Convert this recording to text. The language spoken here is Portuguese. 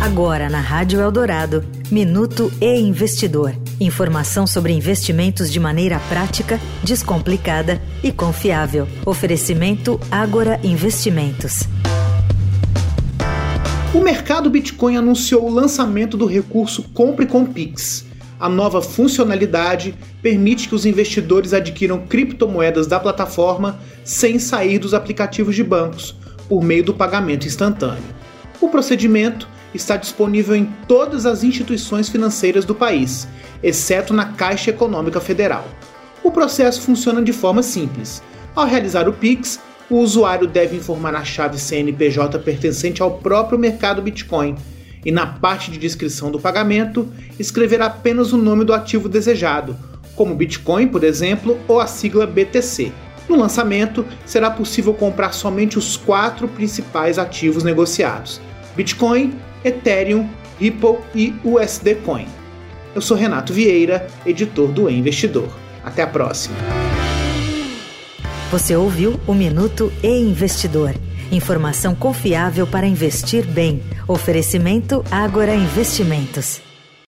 Agora na Rádio Eldorado, Minuto e Investidor. Informação sobre investimentos de maneira prática, descomplicada e confiável. Oferecimento Agora Investimentos. O mercado Bitcoin anunciou o lançamento do recurso Compre com Pix. A nova funcionalidade permite que os investidores adquiram criptomoedas da plataforma sem sair dos aplicativos de bancos, por meio do pagamento instantâneo. O procedimento está disponível em todas as instituições financeiras do país, exceto na Caixa Econômica Federal. O processo funciona de forma simples. Ao realizar o Pix, o usuário deve informar a chave CNPJ pertencente ao próprio mercado Bitcoin e, na parte de descrição do pagamento, escrever apenas o nome do ativo desejado, como Bitcoin, por exemplo, ou a sigla BTC. No lançamento, será possível comprar somente os quatro principais ativos negociados: Bitcoin, Ethereum, Ripple e USD Coin. Eu sou Renato Vieira, editor do e Investidor. Até a próxima. Você ouviu o Minuto e Investidor. Informação confiável para investir bem. Oferecimento Agora Investimentos.